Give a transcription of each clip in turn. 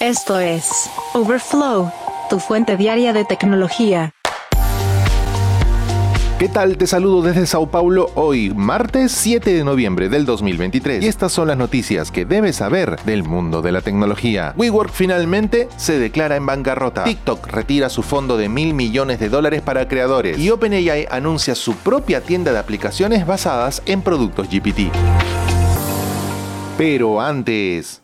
Esto es Overflow, tu fuente diaria de tecnología. ¿Qué tal? Te saludo desde Sao Paulo hoy, martes 7 de noviembre del 2023. Y estas son las noticias que debes saber del mundo de la tecnología. WeWork finalmente se declara en bancarrota. TikTok retira su fondo de mil millones de dólares para creadores. Y OpenAI anuncia su propia tienda de aplicaciones basadas en productos GPT. Pero antes...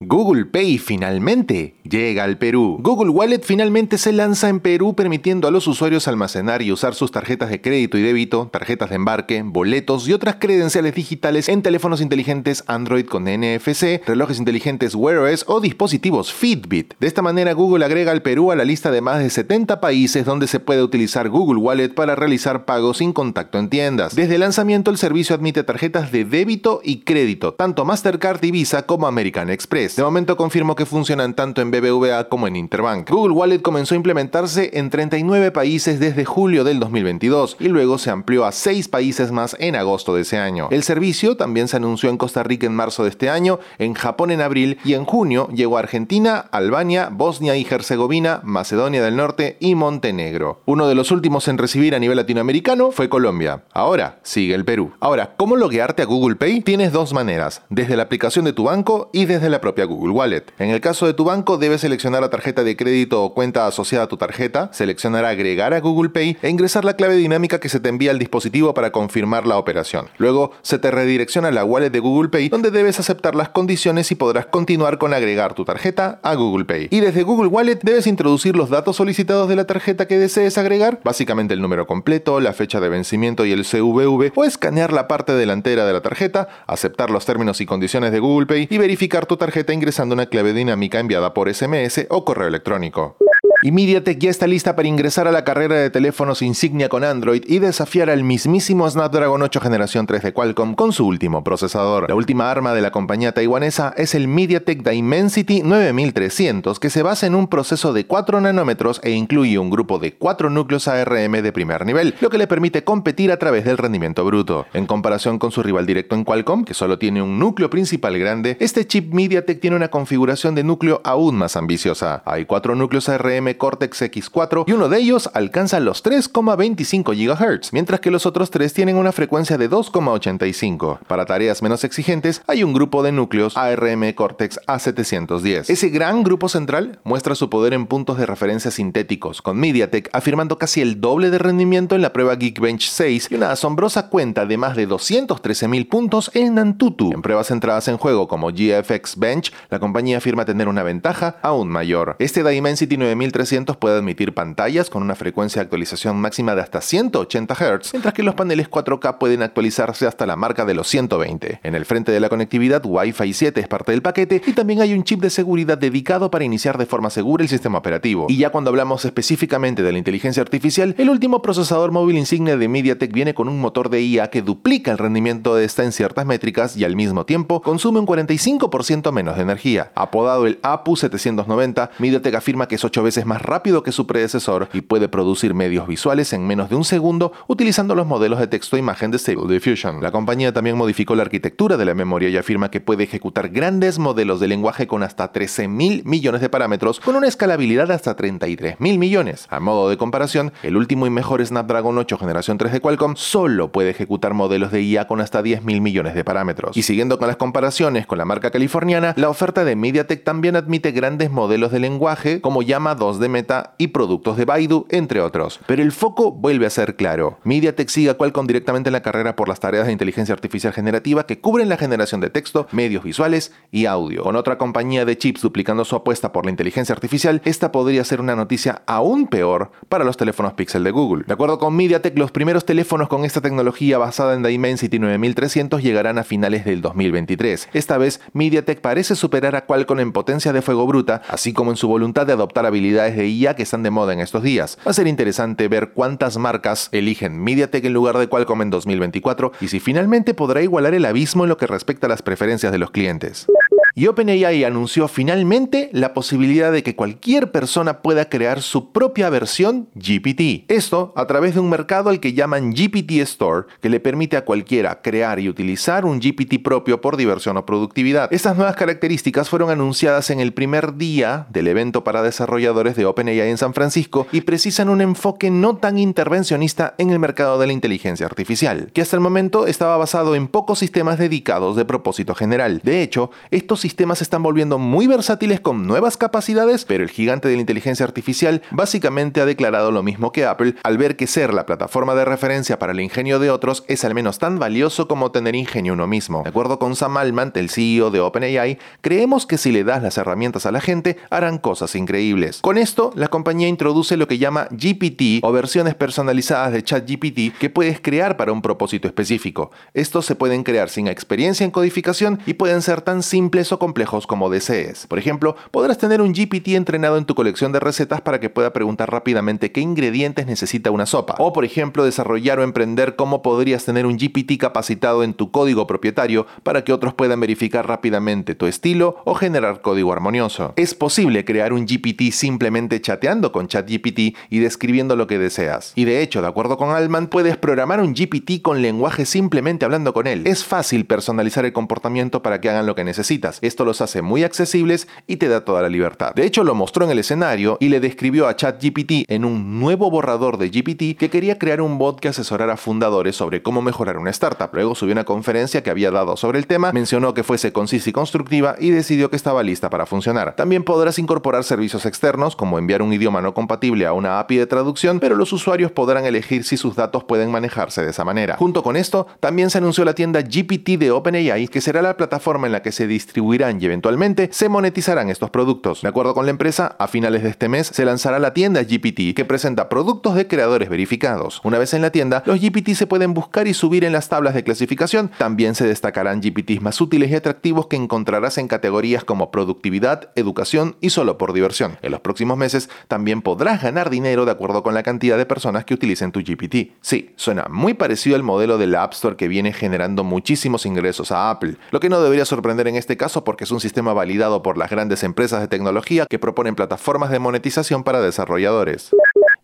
Google Pay finalmente llega al Perú. Google Wallet finalmente se lanza en Perú permitiendo a los usuarios almacenar y usar sus tarjetas de crédito y débito, tarjetas de embarque, boletos y otras credenciales digitales en teléfonos inteligentes Android con NFC, relojes inteligentes Wear OS o dispositivos Fitbit. De esta manera Google agrega al Perú a la lista de más de 70 países donde se puede utilizar Google Wallet para realizar pagos sin contacto en tiendas. Desde el lanzamiento el servicio admite tarjetas de débito y crédito, tanto Mastercard y Visa como American Express. De momento confirmó que funcionan tanto en BBVA como en Interbank. Google Wallet comenzó a implementarse en 39 países desde julio del 2022 y luego se amplió a 6 países más en agosto de ese año. El servicio también se anunció en Costa Rica en marzo de este año, en Japón en abril y en junio llegó a Argentina, Albania, Bosnia y Herzegovina, Macedonia del Norte y Montenegro. Uno de los últimos en recibir a nivel latinoamericano fue Colombia. Ahora sigue el Perú. Ahora, ¿cómo loguearte a Google Pay? Tienes dos maneras, desde la aplicación de tu banco y desde la propia Google Wallet. En el caso de tu banco, debes seleccionar la tarjeta de crédito o cuenta asociada a tu tarjeta, seleccionar agregar a Google Pay e ingresar la clave dinámica que se te envía al dispositivo para confirmar la operación. Luego se te redirecciona a la wallet de Google Pay donde debes aceptar las condiciones y podrás continuar con agregar tu tarjeta a Google Pay. Y desde Google Wallet debes introducir los datos solicitados de la tarjeta que desees agregar, básicamente el número completo, la fecha de vencimiento y el CVV, o escanear la parte delantera de la tarjeta, aceptar los términos y condiciones de Google Pay y verificar tu tarjeta ingresando una clave dinámica enviada por SMS o correo electrónico. Y MediaTek ya está lista para ingresar a la carrera de teléfonos insignia con Android y desafiar al mismísimo Snapdragon 8 generación 3 de Qualcomm con su último procesador. La última arma de la compañía taiwanesa es el MediaTek Dimensity 9300 que se basa en un proceso de 4 nanómetros e incluye un grupo de 4 núcleos ARM de primer nivel, lo que le permite competir a través del rendimiento bruto. En comparación con su rival directo en Qualcomm, que solo tiene un núcleo principal grande, este chip MediaTek tiene una configuración de núcleo aún más ambiciosa. Hay 4 núcleos ARM Cortex X4 y uno de ellos alcanza los 3,25 GHz, mientras que los otros tres tienen una frecuencia de 2,85. Para tareas menos exigentes hay un grupo de núcleos ARM Cortex A710. Ese gran grupo central muestra su poder en puntos de referencia sintéticos, con MediaTek afirmando casi el doble de rendimiento en la prueba Geekbench 6 y una asombrosa cuenta de más de 213.000 puntos en Antutu. En pruebas centradas en juego como GFX Bench, la compañía afirma tener una ventaja aún mayor. Este Dimensity 9300 puede admitir pantallas con una frecuencia de actualización máxima de hasta 180 Hz, mientras que los paneles 4K pueden actualizarse hasta la marca de los 120. En el frente de la conectividad, Wi-Fi 7 es parte del paquete y también hay un chip de seguridad dedicado para iniciar de forma segura el sistema operativo. Y ya cuando hablamos específicamente de la inteligencia artificial, el último procesador móvil insignia de MediaTek viene con un motor de IA que duplica el rendimiento de esta en ciertas métricas y al mismo tiempo consume un 45% menos de energía. Apodado el APU 790, MediaTek afirma que es 8 veces más rápido que su predecesor y puede producir medios visuales en menos de un segundo utilizando los modelos de texto e imagen de Stable Diffusion. La compañía también modificó la arquitectura de la memoria y afirma que puede ejecutar grandes modelos de lenguaje con hasta 13.000 millones de parámetros con una escalabilidad hasta 33.000 millones. A modo de comparación, el último y mejor Snapdragon 8 generación 3 de Qualcomm solo puede ejecutar modelos de IA con hasta 10.000 millones de parámetros. Y siguiendo con las comparaciones con la marca californiana, la oferta de MediaTek también admite grandes modelos de lenguaje como Llama 2 de Meta y productos de Baidu, entre otros. Pero el foco vuelve a ser claro. MediaTek sigue a Qualcomm directamente en la carrera por las tareas de inteligencia artificial generativa que cubren la generación de texto, medios visuales y audio. Con otra compañía de chips duplicando su apuesta por la inteligencia artificial, esta podría ser una noticia aún peor para los teléfonos Pixel de Google. De acuerdo con MediaTek, los primeros teléfonos con esta tecnología basada en Dimensity 9300 llegarán a finales del 2023. Esta vez, MediaTek parece superar a Qualcomm en potencia de fuego bruta, así como en su voluntad de adoptar habilidades de IA que están de moda en estos días. Va a ser interesante ver cuántas marcas eligen MediaTek en lugar de Qualcomm en 2024 y si finalmente podrá igualar el abismo en lo que respecta a las preferencias de los clientes. Y OpenAI anunció finalmente la posibilidad de que cualquier persona pueda crear su propia versión GPT. Esto a través de un mercado al que llaman GPT Store, que le permite a cualquiera crear y utilizar un GPT propio por diversión o productividad. Estas nuevas características fueron anunciadas en el primer día del evento para desarrolladores de OpenAI en San Francisco y precisan un enfoque no tan intervencionista en el mercado de la inteligencia artificial, que hasta el momento estaba basado en pocos sistemas dedicados de propósito general. De hecho, estos sistemas se están volviendo muy versátiles con nuevas capacidades, pero el gigante de la inteligencia artificial básicamente ha declarado lo mismo que Apple al ver que ser la plataforma de referencia para el ingenio de otros es al menos tan valioso como tener ingenio uno mismo. De acuerdo con Sam Altman, el CEO de OpenAI, creemos que si le das las herramientas a la gente, harán cosas increíbles. Con esto, la compañía introduce lo que llama GPT o versiones personalizadas de ChatGPT que puedes crear para un propósito específico. Estos se pueden crear sin experiencia en codificación y pueden ser tan simples o complejos como desees. Por ejemplo, podrás tener un GPT entrenado en tu colección de recetas para que pueda preguntar rápidamente qué ingredientes necesita una sopa. O por ejemplo, desarrollar o emprender cómo podrías tener un GPT capacitado en tu código propietario para que otros puedan verificar rápidamente tu estilo o generar código armonioso. Es posible crear un GPT simplemente chateando con ChatGPT y describiendo lo que deseas. Y de hecho, de acuerdo con Altman, puedes programar un GPT con lenguaje simplemente hablando con él. Es fácil personalizar el comportamiento para que hagan lo que necesitas. Esto los hace muy accesibles y te da toda la libertad. De hecho, lo mostró en el escenario y le describió a ChatGPT en un nuevo borrador de GPT que quería crear un bot que asesorara fundadores sobre cómo mejorar una startup. Luego subió una conferencia que había dado sobre el tema, mencionó que fuese concisa y constructiva y decidió que estaba lista para funcionar. También podrás incorporar servicios externos como enviar un idioma no compatible a una API de traducción, pero los usuarios podrán elegir si sus datos pueden manejarse de esa manera. Junto con esto, también se anunció la tienda GPT de OpenAI, que será la plataforma en la que se y eventualmente se monetizarán estos productos. De acuerdo con la empresa, a finales de este mes se lanzará la tienda GPT, que presenta productos de creadores verificados. Una vez en la tienda, los GPT se pueden buscar y subir en las tablas de clasificación. También se destacarán GPTs más útiles y atractivos que encontrarás en categorías como productividad, educación y solo por diversión. En los próximos meses también podrás ganar dinero de acuerdo con la cantidad de personas que utilicen tu GPT. Sí, suena muy parecido al modelo del App Store que viene generando muchísimos ingresos a Apple, lo que no debería sorprender en este porque es un sistema validado por las grandes empresas de tecnología que proponen plataformas de monetización para desarrolladores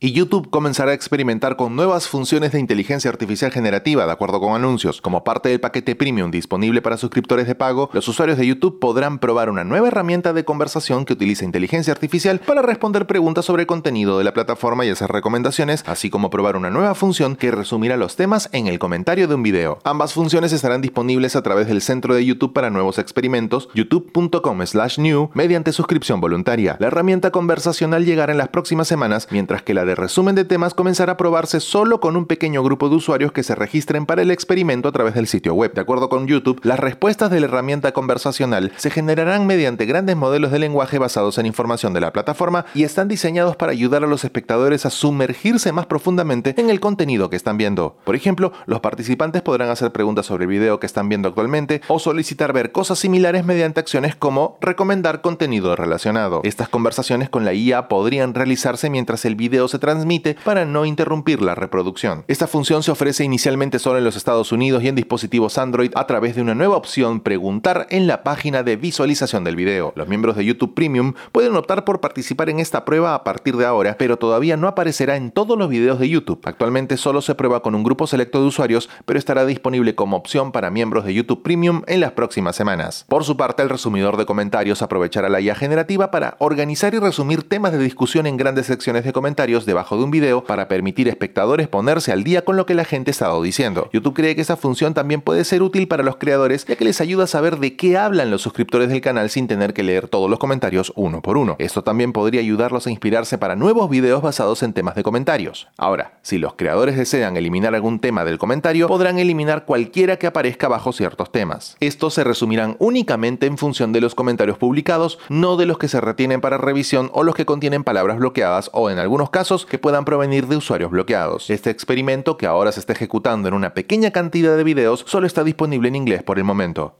y YouTube comenzará a experimentar con nuevas funciones de inteligencia artificial generativa, de acuerdo con anuncios. Como parte del paquete premium disponible para suscriptores de pago, los usuarios de YouTube podrán probar una nueva herramienta de conversación que utiliza inteligencia artificial para responder preguntas sobre el contenido de la plataforma y hacer recomendaciones, así como probar una nueva función que resumirá los temas en el comentario de un video. Ambas funciones estarán disponibles a través del centro de YouTube para nuevos experimentos, youtube.com/new, mediante suscripción voluntaria. La herramienta conversacional llegará en las próximas semanas, mientras que la de resumen de temas comenzará a probarse solo con un pequeño grupo de usuarios que se registren para el experimento a través del sitio web. De acuerdo con YouTube, las respuestas de la herramienta conversacional se generarán mediante grandes modelos de lenguaje basados en información de la plataforma y están diseñados para ayudar a los espectadores a sumergirse más profundamente en el contenido que están viendo. Por ejemplo, los participantes podrán hacer preguntas sobre el video que están viendo actualmente o solicitar ver cosas similares mediante acciones como recomendar contenido relacionado. Estas conversaciones con la IA podrían realizarse mientras el video se transmite para no interrumpir la reproducción. Esta función se ofrece inicialmente solo en los Estados Unidos y en dispositivos Android a través de una nueva opción Preguntar en la página de visualización del video. Los miembros de YouTube Premium pueden optar por participar en esta prueba a partir de ahora, pero todavía no aparecerá en todos los videos de YouTube. Actualmente solo se prueba con un grupo selecto de usuarios, pero estará disponible como opción para miembros de YouTube Premium en las próximas semanas. Por su parte, el resumidor de comentarios aprovechará la IA generativa para organizar y resumir temas de discusión en grandes secciones de comentarios debajo de un video para permitir espectadores ponerse al día con lo que la gente ha estado diciendo. YouTube cree que esa función también puede ser útil para los creadores ya que les ayuda a saber de qué hablan los suscriptores del canal sin tener que leer todos los comentarios uno por uno. Esto también podría ayudarlos a inspirarse para nuevos videos basados en temas de comentarios. Ahora, si los creadores desean eliminar algún tema del comentario, podrán eliminar cualquiera que aparezca bajo ciertos temas. Estos se resumirán únicamente en función de los comentarios publicados, no de los que se retienen para revisión o los que contienen palabras bloqueadas o en algunos casos que puedan provenir de usuarios bloqueados. Este experimento, que ahora se está ejecutando en una pequeña cantidad de videos, solo está disponible en inglés por el momento.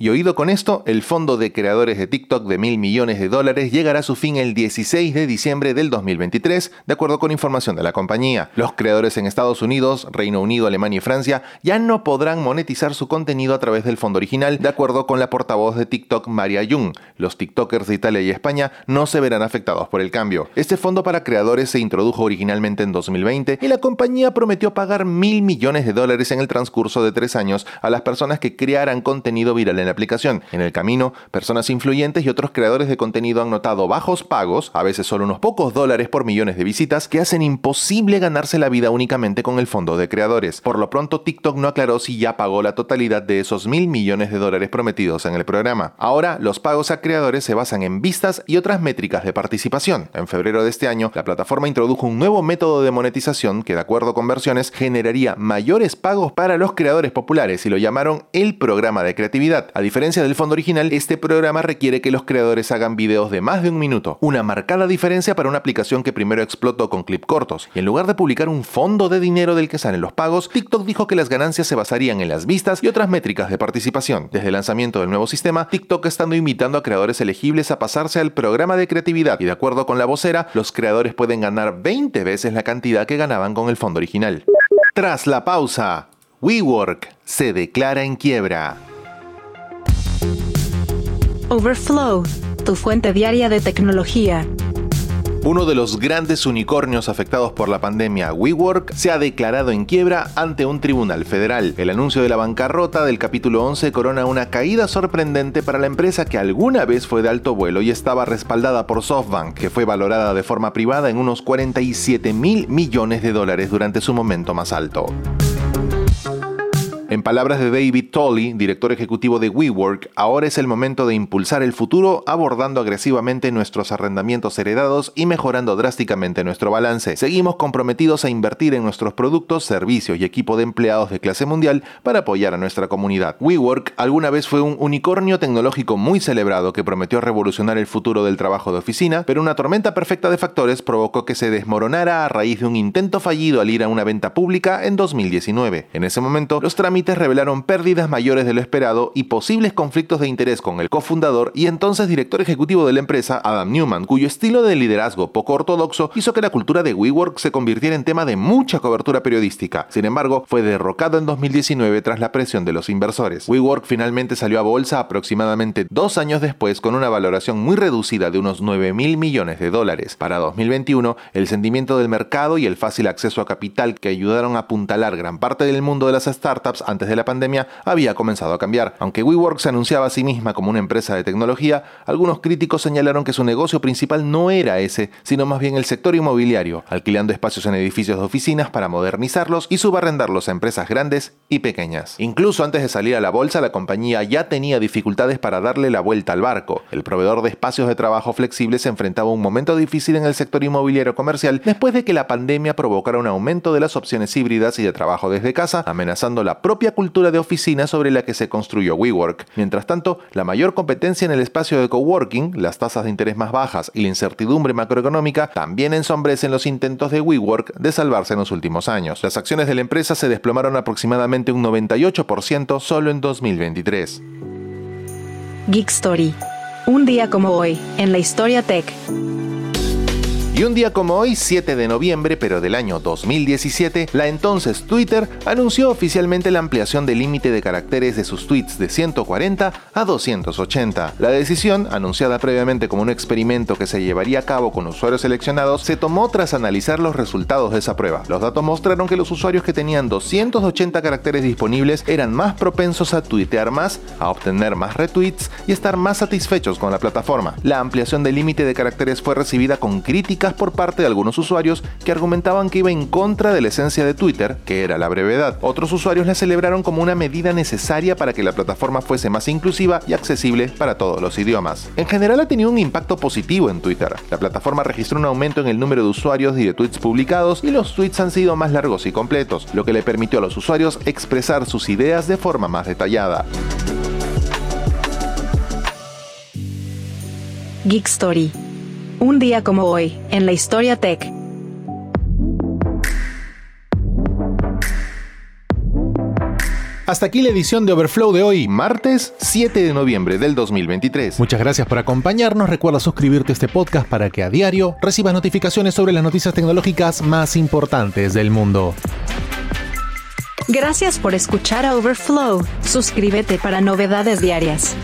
Y oído con esto, el fondo de creadores de TikTok de mil millones de dólares llegará a su fin el 16 de diciembre del 2023, de acuerdo con información de la compañía. Los creadores en Estados Unidos, Reino Unido, Alemania y Francia ya no podrán monetizar su contenido a través del fondo original, de acuerdo con la portavoz de TikTok, Maria Jung. Los TikTokers de Italia y España no se verán afectados por el cambio. Este fondo para creadores se introdujo originalmente en 2020 y la compañía prometió pagar mil millones de dólares en el transcurso de tres años a las personas que crearan contenido viral en la aplicación. En el camino, personas influyentes y otros creadores de contenido han notado bajos pagos, a veces solo unos pocos dólares por millones de visitas, que hacen imposible ganarse la vida únicamente con el fondo de creadores. Por lo pronto, TikTok no aclaró si ya pagó la totalidad de esos mil millones de dólares prometidos en el programa. Ahora, los pagos a creadores se basan en vistas y otras métricas de participación. En febrero de este año, la plataforma introdujo un nuevo método de monetización que, de acuerdo con versiones, generaría mayores pagos para los creadores populares y lo llamaron el programa de creatividad. A diferencia del fondo original, este programa requiere que los creadores hagan videos de más de un minuto, una marcada diferencia para una aplicación que primero explotó con clips cortos. Y en lugar de publicar un fondo de dinero del que salen los pagos, TikTok dijo que las ganancias se basarían en las vistas y otras métricas de participación. Desde el lanzamiento del nuevo sistema, TikTok está invitando a creadores elegibles a pasarse al programa de creatividad y de acuerdo con la vocera, los creadores pueden ganar 20 veces la cantidad que ganaban con el fondo original. Tras la pausa, WeWork se declara en quiebra. Overflow, tu fuente diaria de tecnología. Uno de los grandes unicornios afectados por la pandemia, WeWork, se ha declarado en quiebra ante un tribunal federal. El anuncio de la bancarrota del capítulo 11 corona una caída sorprendente para la empresa que alguna vez fue de alto vuelo y estaba respaldada por SoftBank, que fue valorada de forma privada en unos 47 mil millones de dólares durante su momento más alto. En palabras de David Tolley, director ejecutivo de WeWork, ahora es el momento de impulsar el futuro abordando agresivamente nuestros arrendamientos heredados y mejorando drásticamente nuestro balance. Seguimos comprometidos a invertir en nuestros productos, servicios y equipo de empleados de clase mundial para apoyar a nuestra comunidad. WeWork alguna vez fue un unicornio tecnológico muy celebrado que prometió revolucionar el futuro del trabajo de oficina, pero una tormenta perfecta de factores provocó que se desmoronara a raíz de un intento fallido al ir a una venta pública en 2019. En ese momento, los trámites revelaron pérdidas mayores de lo esperado y posibles conflictos de interés con el cofundador y entonces director ejecutivo de la empresa, Adam Newman, cuyo estilo de liderazgo poco ortodoxo hizo que la cultura de WeWork se convirtiera en tema de mucha cobertura periodística. Sin embargo, fue derrocado en 2019 tras la presión de los inversores. WeWork finalmente salió a bolsa aproximadamente dos años después con una valoración muy reducida de unos 9 mil millones de dólares. Para 2021, el sentimiento del mercado y el fácil acceso a capital que ayudaron a apuntalar gran parte del mundo de las startups antes de la pandemia había comenzado a cambiar. Aunque WeWork se anunciaba a sí misma como una empresa de tecnología, algunos críticos señalaron que su negocio principal no era ese, sino más bien el sector inmobiliario, alquilando espacios en edificios de oficinas para modernizarlos y subarrendarlos a empresas grandes y pequeñas. Incluso antes de salir a la bolsa, la compañía ya tenía dificultades para darle la vuelta al barco. El proveedor de espacios de trabajo flexibles se enfrentaba a un momento difícil en el sector inmobiliario comercial después de que la pandemia provocara un aumento de las opciones híbridas y de trabajo desde casa, amenazando la propia cultura de oficina sobre la que se construyó WeWork. Mientras tanto, la mayor competencia en el espacio de coworking, las tasas de interés más bajas y la incertidumbre macroeconómica también ensombrecen los intentos de WeWork de salvarse en los últimos años. Las acciones de la empresa se desplomaron aproximadamente un 98% solo en 2023. Geek Story. Un día como hoy, en la historia tech. Y un día como hoy, 7 de noviembre, pero del año 2017, la entonces Twitter anunció oficialmente la ampliación del límite de caracteres de sus tweets de 140 a 280. La decisión, anunciada previamente como un experimento que se llevaría a cabo con usuarios seleccionados, se tomó tras analizar los resultados de esa prueba. Los datos mostraron que los usuarios que tenían 280 caracteres disponibles eran más propensos a tuitear más, a obtener más retweets y estar más satisfechos con la plataforma. La ampliación del límite de caracteres fue recibida con por parte de algunos usuarios que argumentaban que iba en contra de la esencia de Twitter, que era la brevedad. Otros usuarios la celebraron como una medida necesaria para que la plataforma fuese más inclusiva y accesible para todos los idiomas. En general ha tenido un impacto positivo en Twitter. La plataforma registró un aumento en el número de usuarios y de tweets publicados y los tweets han sido más largos y completos, lo que le permitió a los usuarios expresar sus ideas de forma más detallada. Geek Story un día como hoy, en la historia tech. Hasta aquí la edición de Overflow de hoy, martes 7 de noviembre del 2023. Muchas gracias por acompañarnos. Recuerda suscribirte a este podcast para que a diario recibas notificaciones sobre las noticias tecnológicas más importantes del mundo. Gracias por escuchar a Overflow. Suscríbete para novedades diarias.